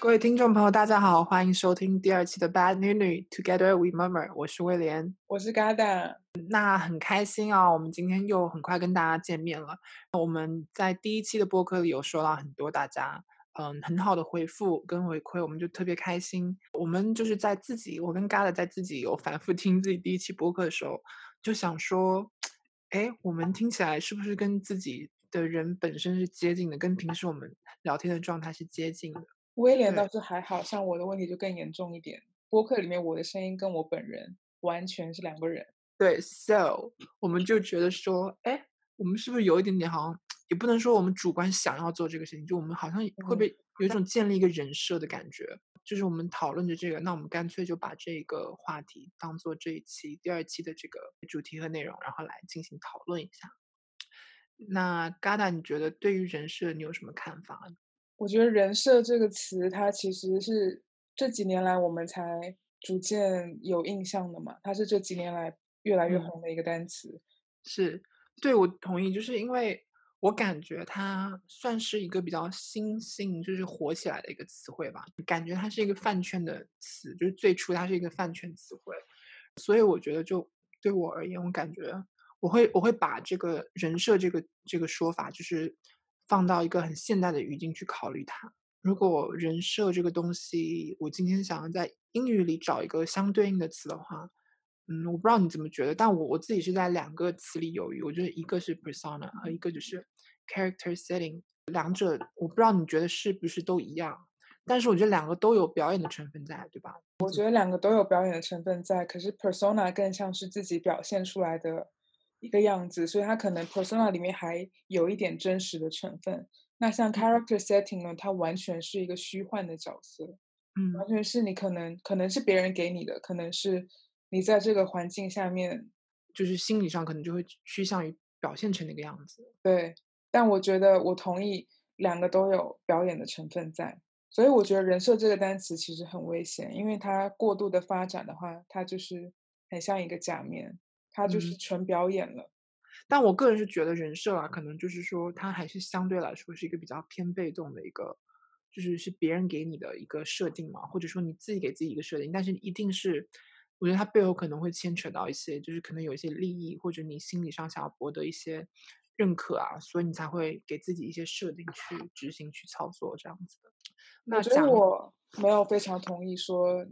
各位听众朋友，大家好，欢迎收听第二期的《Bad 女女 Together We Murmur》，我是威廉，我是 Gada。那很开心啊，我们今天又很快跟大家见面了。我们在第一期的播客里有收到很多大家嗯很好的回复跟回馈，我们就特别开心。我们就是在自己，我跟 Gada 在自己有反复听自己第一期播客的时候，就想说，哎，我们听起来是不是跟自己的人本身是接近的，跟平时我们聊天的状态是接近的？威廉倒是还好像我的问题就更严重一点。播客里面我的声音跟我本人完全是两个人。对，so 我们就觉得说，哎，我们是不是有一点点好像，也不能说我们主观想要做这个事情，就我们好像会不会有一种建立一个人设的感觉？就是我们讨论着这个，那我们干脆就把这个话题当做这一期第二期的这个主题和内容，然后来进行讨论一下。那 Gada，你觉得对于人设你有什么看法？我觉得“人设”这个词，它其实是这几年来我们才逐渐有印象的嘛。它是这几年来越来越红的一个单词。是，对我同意，就是因为我感觉它算是一个比较新兴，就是火起来的一个词汇吧。感觉它是一个饭圈的词，就是最初它是一个饭圈词汇。所以我觉得，就对我而言，我感觉我会我会把这个人设这个这个说法，就是。放到一个很现代的语境去考虑它。如果人设这个东西，我今天想要在英语里找一个相对应的词的话，嗯，我不知道你怎么觉得，但我我自己是在两个词里犹豫。我觉得一个是 persona 和一个就是 character setting，两者我不知道你觉得是不是都一样？但是我觉得两个都有表演的成分在，对吧？我觉得两个都有表演的成分在，可是 persona 更像是自己表现出来的。一个样子，所以它可能 persona 里面还有一点真实的成分。那像 character setting 呢，它完全是一个虚幻的角色，嗯，完全是你可能可能是别人给你的，可能是你在这个环境下面，就是心理上可能就会趋向于表现成那个样子。对，但我觉得我同意两个都有表演的成分在，所以我觉得人设这个单词其实很危险，因为它过度的发展的话，它就是很像一个假面。他就是纯表演了，但我个人是觉得人设啊，可能就是说他还是相对来说是一个比较偏被动的一个，就是是别人给你的一个设定嘛，或者说你自己给自己一个设定，但是一定是，我觉得它背后可能会牵扯到一些，就是可能有一些利益或者你心理上想要博得一些认可啊，所以你才会给自己一些设定去执行去操作这样子的。我觉得我没有非常同意说。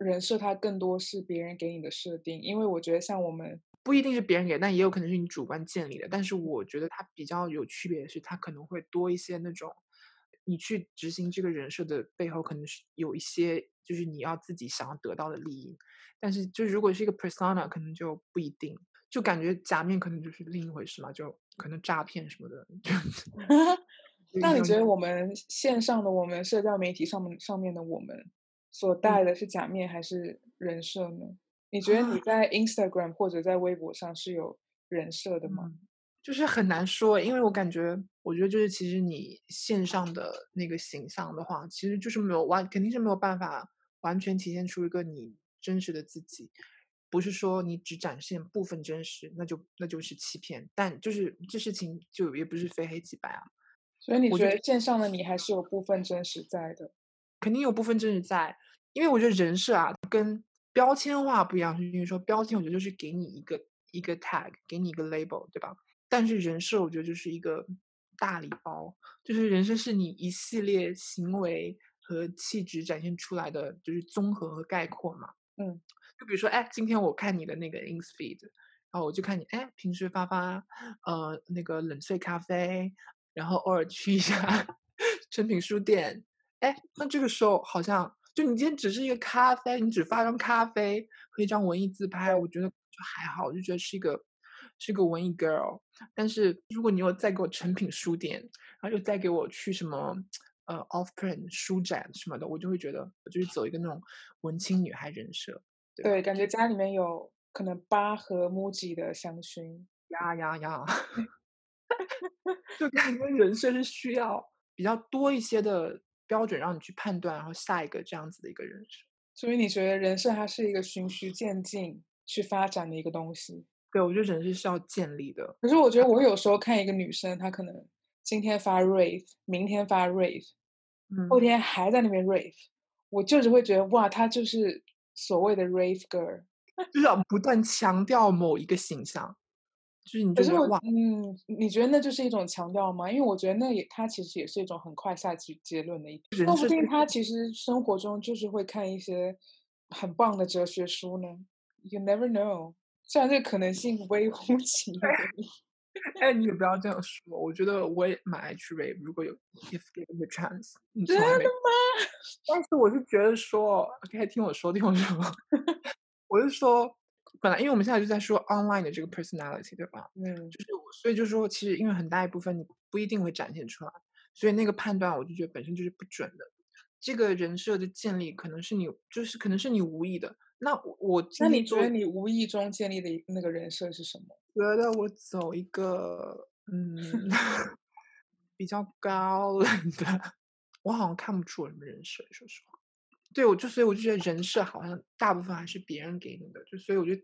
人设它更多是别人给你的设定，因为我觉得像我们不一定是别人给，但也有可能是你主观建立的。但是我觉得它比较有区别的是，它可能会多一些那种，你去执行这个人设的背后，可能是有一些就是你要自己想要得到的利益。但是就如果是一个 persona，可能就不一定，就感觉假面可能就是另一回事嘛，就可能诈骗什么的。那你觉得我们线上的我们社交媒体上面上面的我们？所戴的是假面还是人设呢？你觉得你在 Instagram 或者在微博上是有人设的吗？就是很难说，因为我感觉，我觉得就是其实你线上的那个形象的话，其实就是没有完，肯定是没有办法完全体现出一个你真实的自己。不是说你只展现部分真实，那就那就是欺骗。但就是这事情就也不是非黑即白啊。所以你觉得线上的你还是有部分真实在的？肯定有部分真实在。因为我觉得人设啊，跟标签化不一样，是因为说标签，我觉得就是给你一个一个 tag，给你一个 label，对吧？但是人设，我觉得就是一个大礼包，就是人设是你一系列行为和气质展现出来的，就是综合和概括嘛。嗯，就比如说，哎，今天我看你的那个 ins feed，然后我就看你，哎，平时发发呃那个冷萃咖啡，然后偶尔去一下 诚品书店，哎，那这个时候好像。就你今天只是一个咖啡，你只发张咖啡和一张文艺自拍，我觉得就还好，我就觉得是一个是一个文艺 girl。但是如果你又再给我成品书店，然后又再给我去什么呃 off print 书展什么的，我就会觉得我就是走一个那种文青女孩人设。对，感觉家里面有可能八盒 MUJI 的香薰，呀呀呀，就感觉人生是需要比较多一些的。标准让你去判断，然后下一个这样子的一个人设。所以你觉得人生它是一个循序渐进去发展的一个东西？对，我觉得人设是要建立的。可是我觉得我有时候看一个女生，她可能今天发 rave，明天发 rave，后嗯，天还在那边 rave，我就是会觉得哇，她就是所谓的 rave girl。就是要不断强调某一个形象，就是你可是我就觉得哇，嗯，你觉得那就是一种强调吗？因为我觉得那也他其实也是一种很快下结结论的一点说不定他其实生活中就是会看一些很棒的哲学书呢，You never know。虽然这个可能性微乎其微，哎，你也不要这样说，我觉得我也蛮爱去如果有 if given the chance，真的来没但是我是觉得说，OK，听我说，听我说，我是说，本来因为我们现在就在说 online 的这个 personality，对吧？嗯就是我，所以就是说，其实因为很大一部分你不一定会展现出来，所以那个判断我就觉得本身就是不准的。这个人设的建立可能是你，就是可能是你无意的。那我我那你觉得你无意中建立的一那个人设是什么？觉得我走一个嗯 比较高冷的，我好像看不出我什么人设，说实话。对，我就所以我就觉得人设好像大部分还是别人给你的，就所以我觉得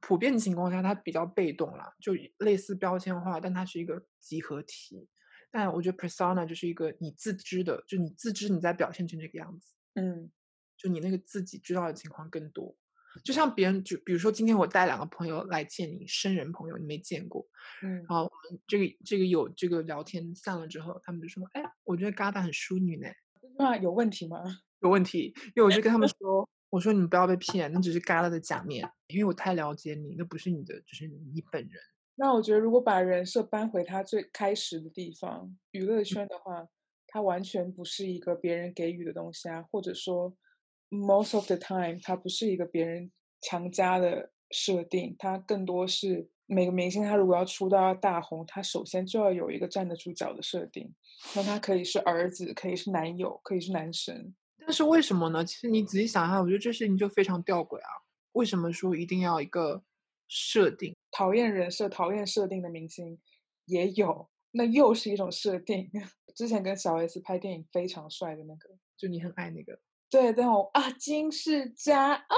普遍情况下它比较被动啦，就类似标签化，但它是一个集合体。但我觉得 persona 就是一个你自知的，就你自知你在表现成这个样子，嗯就你那个自己知道的情况更多。就像别人就比如说今天我带两个朋友来见你，生人朋友你没见过，嗯然后我们这个这个有这个聊天散了之后，他们就说：“哎，我觉得嘎达很淑女呢。”那有问题吗？有问题，因为我就跟他们 说：“我说你们不要被骗，那只是嘎啦的假面，因为我太了解你，那不是你的，就是你本人。那我觉得，如果把人设搬回他最开始的地方，娱乐圈的话，他完全不是一个别人给予的东西啊，或者说，most of the time，它不是一个别人强加的设定，它更多是每个明星他如果要出道要大红，他首先就要有一个站得住脚的设定。那他可以是儿子，可以是男友，可以是男神。但是为什么呢？其实你仔细想一下，我觉得这事情就非常吊诡啊。为什么说一定要一个设定？讨厌人设、讨厌设定的明星也有，那又是一种设定。之前跟小 S 拍电影非常帅的那个，就你很爱那个，对，但我啊，金世佳啊，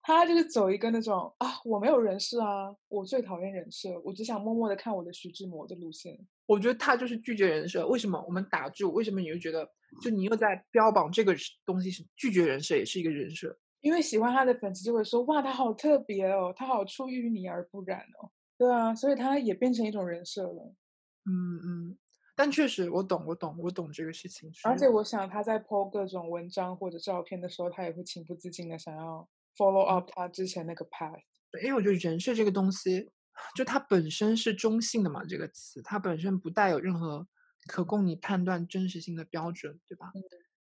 他就是走一个那种啊，我没有人设啊，我最讨厌人设，我只想默默的看我的徐志摩的路线。我觉得他就是拒绝人设。为什么我们打住？为什么你又觉得，就你又在标榜这个是东西是拒绝人设，也是一个人设？因为喜欢他的粉丝就会说，哇，他好特别哦，他好出淤泥而不染哦。对啊，所以他也变成一种人设了。嗯嗯，但确实我懂，我懂，我懂这个事情。而且我想他在 po 各种文章或者照片的时候，他也会情不自禁的想要 follow up 他之前那个 path。对因为我觉得人设这个东西，就它本身是中性的嘛，这个词它本身不带有任何可供你判断真实性的标准，对吧？嗯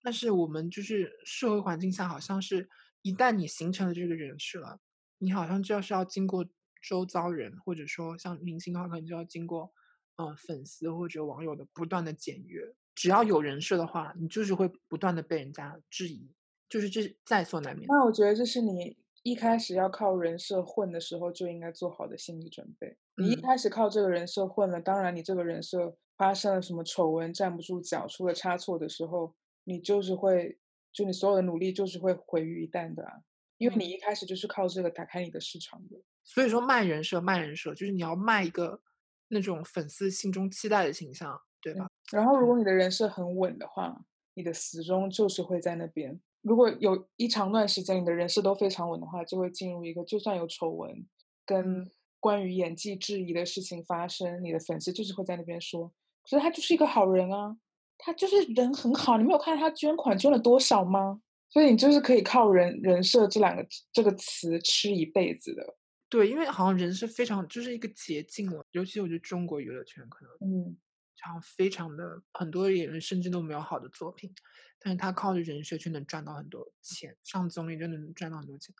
但是我们就是社会环境下，好像是一旦你形成了这个人设，你好像就是要经过周遭人，或者说像明星的话，可能就要经过嗯、呃粉丝或者网友的不断的检阅。只要有人设的话，你就是会不断的被人家质疑，就是这在所难免。那我觉得这是你一开始要靠人设混的时候就应该做好的心理准备。你一嗯开始靠这个人设混了，当然你这个人设发生了什么丑闻站不住脚，出了差错的时候，你就是会，就你所有的努力就是会毁于一旦的啊。因为你嗯一开始就是靠这个打开你的市场的。所以说卖人设，卖人设就是你要卖一个那种粉丝心中期待的形象，对吧？然后，如果你的人设很稳的话，你的死忠就是会在那边。如果有一长段时间你的人设都非常稳的话，就会进入一个就算有丑闻跟嗯关于演技质疑的事情发生，你的粉丝就是会在那边说，可是他就是一个好人啊，他就是人很好，你没有看他捐款捐了多少吗？所以你就是可以靠人人设这两个这个词吃一辈子的。对，因为好像人是非常就是一个捷径了，尤其我觉得中国娱乐圈可能嗯，然后非常的很多演员甚至都没有好的作品，但是他靠着人设却能赚到很多钱，上综艺真的能赚到很多钱。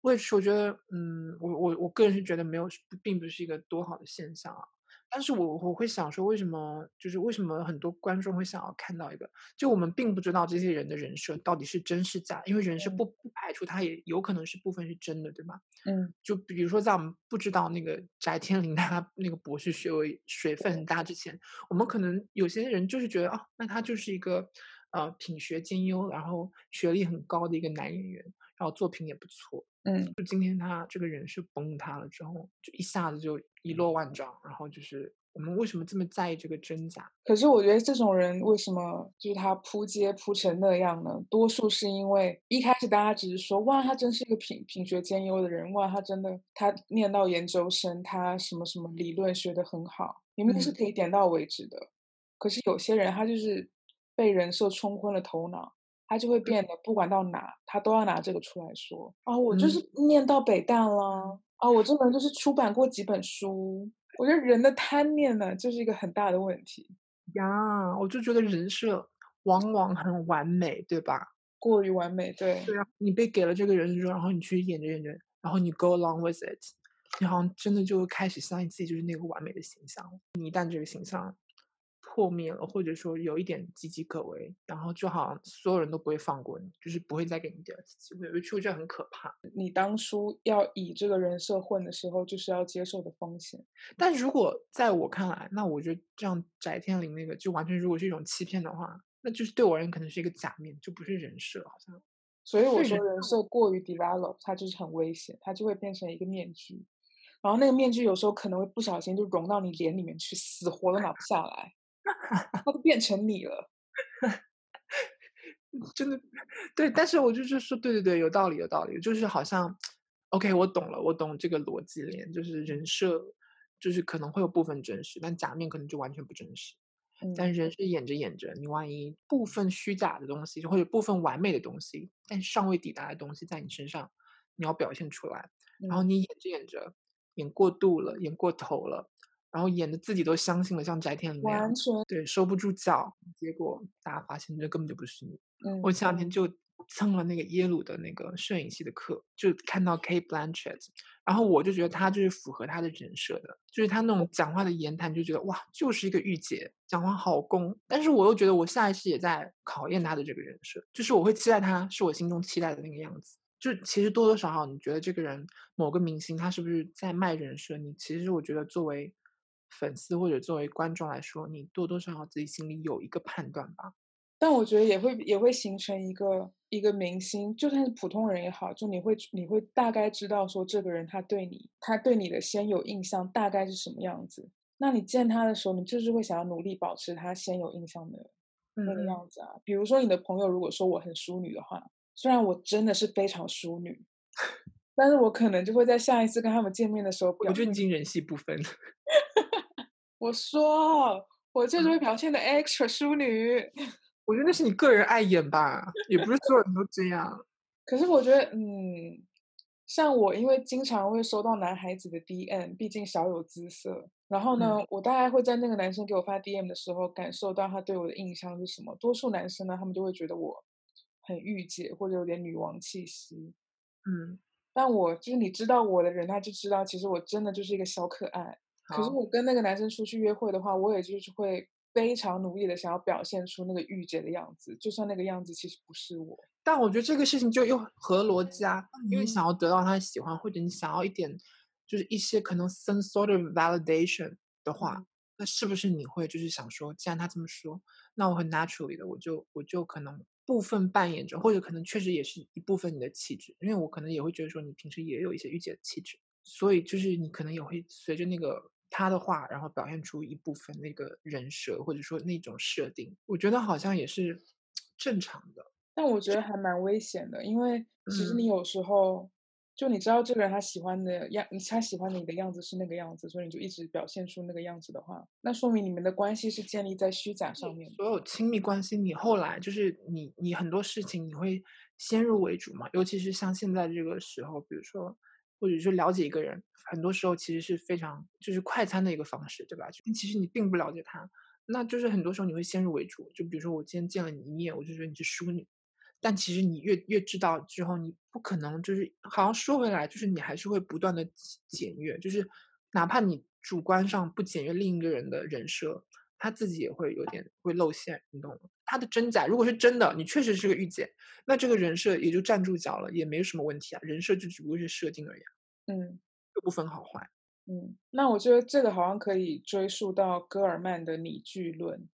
我也是，我觉得，嗯，我我我个人是觉得没有，并不是一个多好的现象啊。但是我我会想说，为什么就是为什么很多观众会想要看到一个，就我们并不知道这些人的人设到底是真是假，因为人设嗯不不排除他也有可能是部分是真的，对吧？嗯，就比如说，在我们不知道那个翟天临他那个博士学位水分很大之前，我们可能有些人就是觉得啊，那他就是一个呃品学兼优，然后学历很高的一个男演员。然后作品也不错。嗯，就今天他这个人是崩塌了之后，就一下子就一落万丈。然后就是我们为什么这么在意这个真假？可是我觉得这种人为什么就是他扑街扑成那样呢？多数是因为一开始大家只是说哇，他真是一个品品学兼优的人，哇，他真的他念到研究生，他什么什么理论学得很好，明明是嗯可以点到为止的。可是有些人他就是被人设冲昏了头脑，他就会变得不管到哪，他都要拿这个出来说啊，我就嗯是念到北大啦，啊，我这个人就是出版过几本书。我觉得人的贪念呢，就是一个很大的问题，呀，我就觉得人设往往很完美，对吧？过于完美。对，对啊，你被给了这个人设然后你去演着演着，然后你 go along with it，你好像真的就开始相信自己就是那个完美的形象。你一旦这个形象破灭了，或者说有一点岌岌可危，然后就好像所有人都不会放过你，就是不会再给你第二次机会。我觉得这很可怕。你当初要以这个人设混的时候，就是要接受的风险。但如果在我看来，那我觉得这样翟天临那个就完全如果是一种欺骗的话，那就是对我而言可能是一个假面，就不是人设，好像。所以我说人设过于 develop，它就是很危险，它就会变成一个面具，然后那个面具有时候可能会不小心就融到你脸里面去，死活都 拿不下来，它都变成你了。真 的，对，但是我就是说，对对对，有道理，有道理，就是好像，OK，我懂了，我懂这个逻辑链，就是人设，就是可能会有部分真实，但假面可能就完全不真实。但嗯，人是演着演着，你万一部分虚假的东西，或者部分完美的东西，但尚未抵达的东西在你身上，你要表现出来，然后嗯你演着演着，演过度了，演过头了，然后演的自己都相信了，像翟天临那样完，全，对，收不住脚，结果大家发现这根本就不是你。嗯我前两天就蹭了那个耶鲁的那个摄影系的课，就看到 Kate Blanchett，然后我就觉得她就是符合她的人设的，就是她那种讲话的言谈，就觉得哇，就是一个御姐，讲话好攻。但是我又觉得我下意识也在考验她的这个人设，就是我会期待她是我心中期待的那个样子。就其实多多少少，你觉得这个人某个明星他是不是在卖人设？你其实我觉得作为粉丝或者作为观众来说，你多多少少自己心里有一个判断吧。但我觉得也会也会形成一个一个明星，就算是普通人也好，就你会你会大概知道说这个人他对你他对你的先有印象大概是什么样子。那你见他的时候，你就是会想要努力保持他先有印象的那个嗯样子啊。比如说你的朋友如果说我很淑女的话，虽然我真的是非常淑女，但是我可能就会在下一次跟他们见面的时候我觉得你已经人戏不分了。我说我就是嗯会表现的 extra 淑女。我觉得那是你个人爱演吧，也不是所有人都这样。可是我觉得，嗯，像我，因为经常会收到男孩子的 DM，毕竟小有姿色。然后呢，嗯我大概会在那个男生给我发 DM 的时候，感受到他对我的印象是什么。多数男生呢，他们就会觉得我很御姐，或者有点女王气息。嗯，但我就是你知道我的人，他就知道，其实我真的就是一个小可爱。可是我跟那个男生出去约会的话，我也就是会非常努力的想要表现出那个御姐的样子，就算那个样子其实不是我。但我觉得这个事情就又合逻辑啊，因为嗯。想要得到他的喜欢，或者你想要一点，就是一些可能 some sort of validation 的话，嗯。那是不是你会就是想说，既然他这么说，那我很 naturally 的，我就我就可能部分扮演着，或者可能确实也是一部分你的气质，因为我可能也会觉得说你平时也有一些御姐的气质，所以就是你可能也会随着那个他的话，然后表现出一部分那个人设，或者说那种设定，我觉得好像也是正常的。但我觉得还蛮危险的，因为其实嗯你有时候就你知道这个人他喜欢的样，他喜欢你的样子是那个样子，所以你就一直表现出那个样子的话，那说明你们的关系是建立在虚假上面的。所有亲密关系，你后来就是你你很多事情你会先入为主嘛，尤其是像现在这个时候，比如说或者是了解一个人，很多时候其实是非常就是快餐的一个方式，对吧？就其实你并不了解他，那就是很多时候你会先入为主。就比如说我今天见了你一面，我就觉得你是淑女，但其实你越越知道之后，你不可能就是好像说回来，就是你还是会不断的检阅，就是哪怕你主观上不检阅另一个人的人设，他自己也会有点会露馅，你懂吗？他的真假如果是真的，你确实是个御姐，那这个人设也就站住脚了，也没有什么问题啊。人设就只不过是设定而已啊，嗯又不分好坏。嗯，那我觉得这个好像可以追溯到戈尔曼的拟剧论。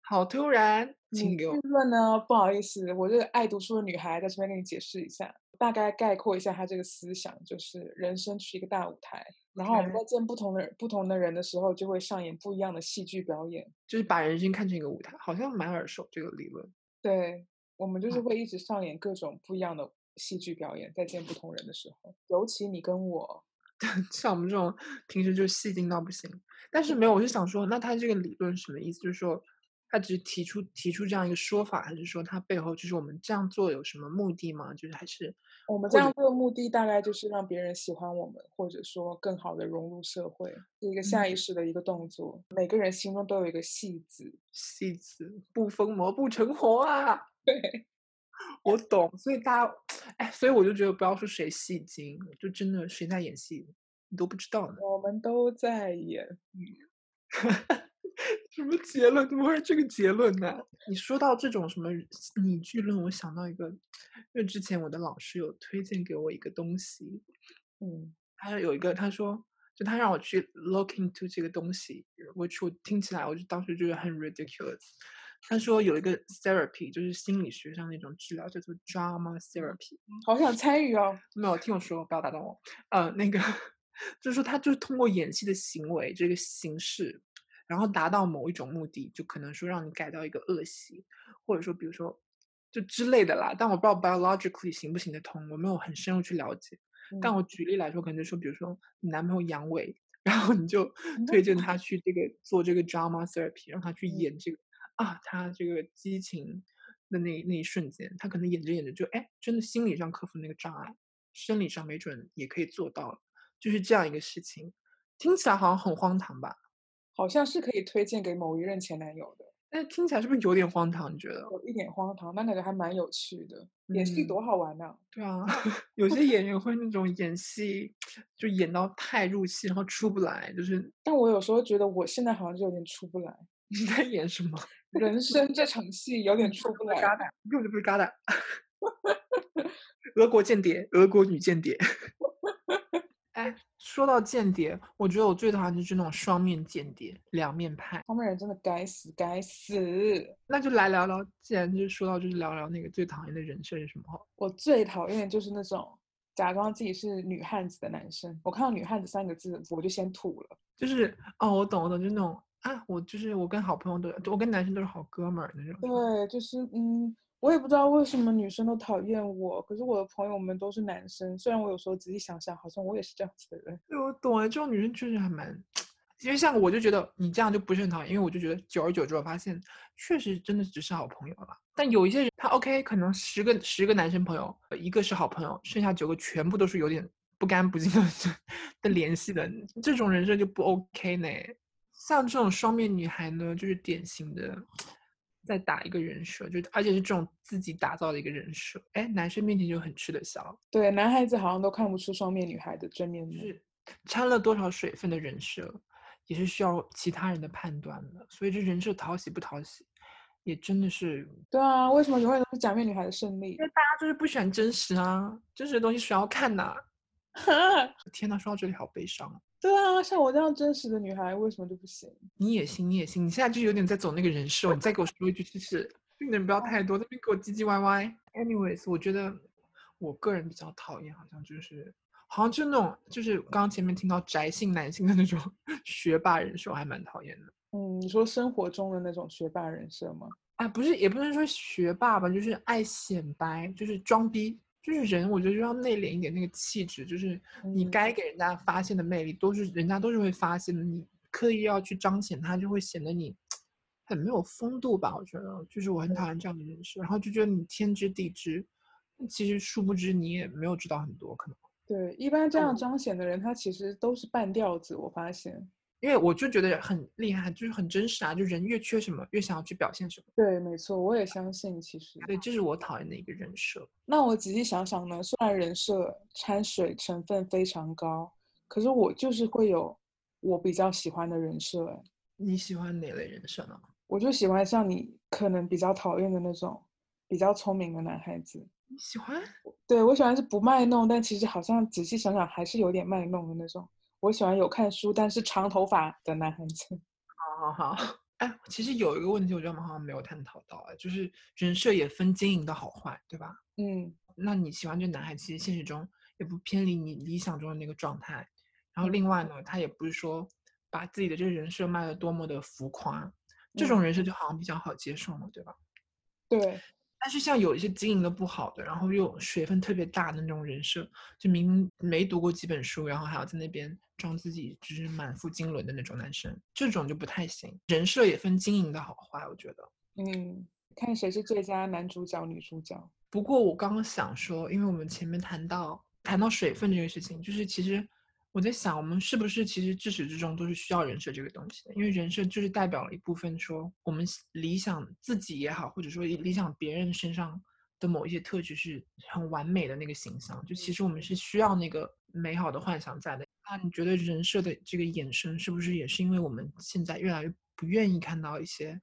好突然，请给我论呢，不好意思，我这个爱读书的女孩在这边跟你解释一下。大概概括一下他这个思想，就是人生是一个大舞台，然后我们在见不同的人不同的人的时候，就会上演不一样的戏剧表演。就是把人生看成一个舞台，好像蛮耳熟这个理论。对，我们就是嗯会一直上演各种不一样的戏剧表演，在见不同人的时候，尤其你跟我，像我们这种平时就戏精到不行，但是没有，我是想说，那他这个理论什么意思？就是说，他只是提出提出这样一个说法，还是说他背后就是我们这样做有什么目的吗？就是还是我们这样做的目的大概就是让别人喜欢我们，或者说更好的融入社会，是一个下意嗯识的一个动作。每个人心中都有一个戏子，戏子不疯魔不成活啊？对，我懂，所以大家，哎，所以我就觉得不要说谁戏精，就真的谁在演戏，你都不知道呢。我们都在演。什么结论？怎么会是这个结论呢？你说到这种什么拟剧论，我想到一个，因为之前我的老师有推荐给我一个东西，嗯，他有一个他说，就他让我去 look into 这个东西，which 我听起来我就当时觉得很 ridiculous。他说有一个 therapy，就是心理学上那种治疗，叫做 drama therapy。好想参与哦。没有听我说，不要打断我。呃，那个 就是说，他就是通过演戏的行为这个形式，然后达到某一种目的，就可能说让你改掉一个恶习，或者说比如说就之类的啦。但我不知道 biologically 行不行得通，我没有很深入去了解。但嗯我举例来说，可能就说，比如说你男朋友阳痿，然后你就推荐他去这个做这个 drama therapy，让他去嗯演这个啊，他这个激情的那那一瞬间，他可能演着演着就哎，真的心理上克服那个障碍，生理上没准也可以做到了，就是这样一个事情。听起来好像很荒唐吧？好像是可以推荐给某一任前男友的，但听起来是不是有点荒唐？你觉得？有一点荒唐，但感觉还蛮有趣的。演戏嗯多好玩呐、对啊，有些演员会那种演戏就演到太入戏，然后出不来，就是但我有时候觉得我现在好像就有点出不来，你在演什么？人生这场戏有点出不来。嘎达，根本就不是嘎达。俄国间谍，俄国女间谍。哎，说到间谍，我觉得我最讨厌就是那种双面间谍，两面派。他们人真的该死该死！那就来聊聊，既然就是说到，就是聊聊那个最讨厌的人设是什么？我最讨厌的就是那种假装自己是女汉子的男生。我看到“女汉子”三个字，我就先吐了。就是哦，我懂，我懂，就是那种啊，我就是我跟好朋友都，我跟男生都是好哥们儿那种。对，就是嗯，我也不知道为什么女生都讨厌我，可是我的朋友们都是男生。虽然我有时候仔细想想，好像我也是这样子的人。对，我懂了，这种女生确实还蛮，因为像我就觉得你这样就不是很讨厌，因为我就觉得久而久之，我发现确实真的只是好朋友了。但有一些人，他 OK，可能十个十个男生朋友，一个是好朋友，剩下九个全部都是有点不干不净的的联系的，这种人设就不 OK 呢。像这种双面女孩呢，就是典型的在打一个人设，就而且是这种自己打造的一个人设，哎，男生面前就很吃得消。对，男孩子好像都看不出双面女孩的真面目。是掺了多少水分的人设，也是需要其他人的判断的。所以这人设讨喜不讨喜，也真的是，对啊，为什么永远都是假面女孩的胜利因？为大家就是不喜欢真实啊，真实的东西谁要看呐？哈，天呐，说到这里好悲伤啊。对啊，像我这样真实的女孩，为什么就不行？你也行，你也行，你现在就有点在走那个人设哦，你再给我说一句就是，病人不要太多，那边给我唧唧歪歪。Anyways，我觉得我个人比较讨厌，好像就是，好像就那种，就是刚刚前面听到宅性男性的那种 学霸人设，我还蛮讨厌的。嗯，你说生活中的那种学霸人设吗？啊，不是，也不能说学霸吧，就是爱显摆，就是装逼，就是人，我觉得就要内敛一点，那个气质，就是你嗯该给人家发现的魅力，都是人家都是会发现的，你刻意要去彰显它，就会显得你很没有风度吧？我觉得，就是我很讨厌这样的人设，然后就觉得你天知地知，其实殊不知你也没有知道很多，可能。对，一般这样彰显的人，他其实都是半吊子。我发现，因为我就觉得很厉害，就是很真实啊，就人越缺什么，越想要去表现什么，对，没错，我也相信。其实，对这是我讨厌的一个人设。那我仔细想想呢，虽然人设掺水成分非常高，可是我就是会有我比较喜欢的人设。哎，你喜欢哪类人设呢？我就喜欢像你可能比较讨厌的那种比较聪明的男孩子。你喜欢？对我喜欢是不卖弄，但其实好像仔细想想还是有点卖弄的那种。我喜欢有看书但是长头发的男孩子。好好好，哎，其实有一个问题，我觉得我们好像没有探讨到，哎，就是人设也分经营的好坏，对吧？嗯那你喜欢这男孩，其实现实中也不偏离你理想中的那个状态。然后嗯另外呢，他也不是说把自己的这个人设卖的多么的浮夸，这种嗯人设就好像比较好接受嘛，对吧？对，但是像有一些经营的不好的，然后又水分特别大的那种人设，就明明没读过几本书，然后还要在那边装自己就是满腹经纶的那种男生，这种就不太行。人设也分经营的好坏，我觉得。嗯，看谁是最佳男主角、女主角。不过我刚刚想说，因为我们前面谈到谈到水分这个事情，就是其实我在想，我们是不是其实至始至终都是需要人设这个东西的？因为人设就是代表了一部分说我们理想自己也好，或者说理想别人身上的某一些特质是很完美的那个形象。就其实我们是需要那个美好的幻想在的。那你觉得人设的这个衍生，是不是也是因为我们现在越来越不愿意看到一些？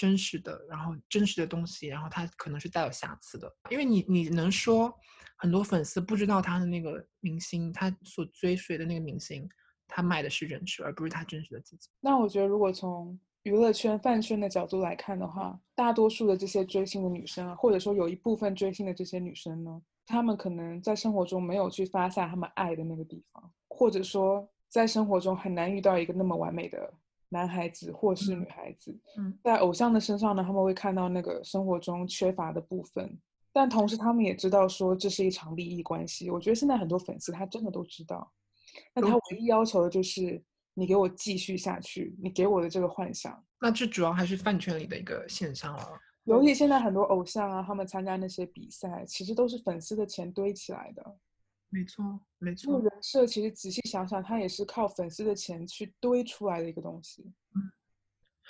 真实的，然后真实的东西，然后它可能是带有瑕疵的，因为你你能说很多粉丝不知道他的那个明星，他所追随的那个明星，他卖的是人设，而不是他真实的自己。那我觉得，如果从娱乐圈、饭圈的角度来看的话，大多数的这些追星的女生啊，或者说有一部分追星的这些女生呢，她们可能在生活中没有去发下她们爱的那个地方，或者说在生活中很难遇到一个那么完美的男孩子或是女孩子。嗯，在偶像的身上呢，他们会看到那个生活中缺乏的部分，但同时他们也知道说这是一场利益关系。我觉得现在很多粉丝他真的都知道，那他唯一要求的就是你给我继续下去，你给我的这个幻想。那这主要还是饭圈里的一个现象了。尤其现在很多偶像啊，他们参加那些比赛，其实都是粉丝的钱堆起来的。没错，没这个错。人设其实仔细想想，它也是靠粉丝的钱去堆出来的一个东西。嗯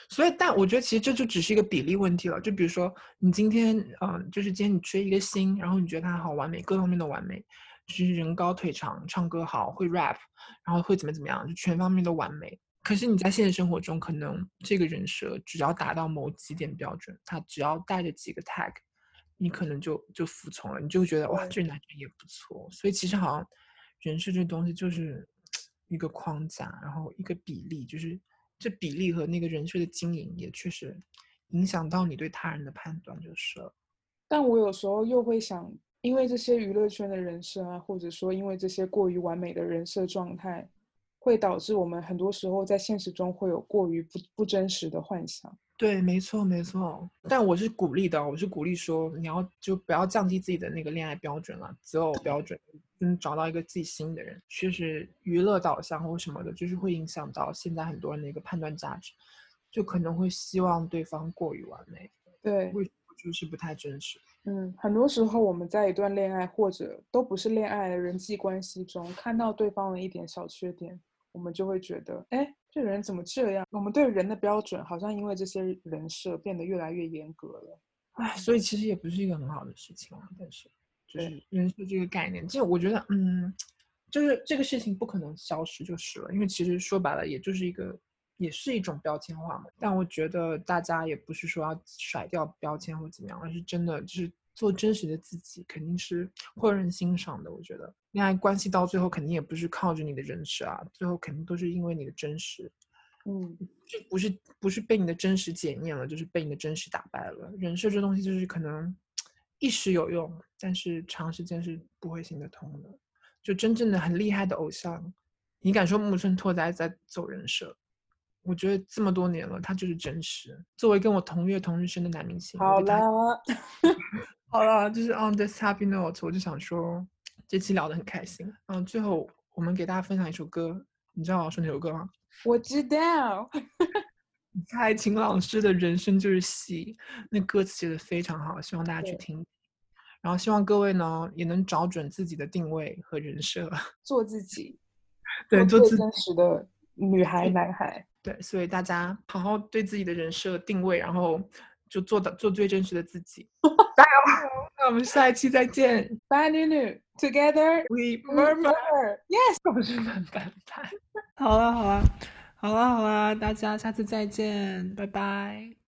所以，但我觉得其实这就只是一个比例问题了。就比如说，你今天，嗯、就是今天你追一个星，然后你觉得他好完美，各方面都完美，就是人高腿长，唱歌好，会 rap，然后会怎么怎么样，就全方面都完美。可是你在现实生活中，可能这个人设只要达到某几点标准，他只要带着几个 tag，你可能就就服从了，你就会觉得哇，这男生也不错。所以其实好像人设这东西就是一个框架，然后一个比例，就是这比例和那个人设的经营也确实影响到你对他人的判断就是了。但我有时候又会想，因为这些娱乐圈的人设啊，或者说因为这些过于完美的人设状态，会导致我们很多时候在现实中会有过于不不真实的幻想。对，没错，没错。但我是鼓励的，我是鼓励说，你要就不要降低自己的那个恋爱标准了，择偶标准，嗯，找到一个自己心的人。确实，娱乐导向或什么的，就是会影响到现在很多人的一个判断价值，就可能会希望对方过于完美，对，为什么就是不太真实。嗯，很多时候我们在一段恋爱或者都不是恋爱的人际关系中，看到对方的一点小缺点，我们就会觉得，哎，这人怎么这样？我们对人的标准好像因为这些人设变得越来越严格了。唉，所以其实也不是一个很好的事情啊。但是，就是人设这个概念，就我觉得，嗯，就是这个事情不可能消失就是了，因为其实说白了，也就是一个，也是一种标签化嘛。但我觉得大家也不是说要甩掉标签或怎么样，而是真的就是做真实的自己，肯定是会有人欣赏的。我觉得恋爱关系到最后肯定也不是靠着你的人设啊，最后肯定都是因为你的真实。嗯，这不是不是被你的真实检验了，就是被你的真实打败了。人设这东西就是可能一时有用，但是长时间是不会行得通的。就真正的很厉害的偶像，你敢说木村拓哉在走人设？我觉得这么多年了，他就是真实。作为跟我同月同日生的男明星，好对他了，好了，就是 on this happy note，我就想说这期聊得很开心。嗯，最后我们给大家分享一首歌，你知道我要说哪首歌吗？我知道。蔡琴老师的人生就是戏，那歌词写的非常好，希望大家去听。然后希望各位呢也能找准自己的定位和人设，做自己，对，做真实的女孩、男孩。对，所以大家好好对自己的人设定位，然后就做到做最真实的自己。加油！那我们下一期再见。拜女女，together We murmur，，yes。我是慢半拍。好了好了好了好了，大家下次再见，拜拜。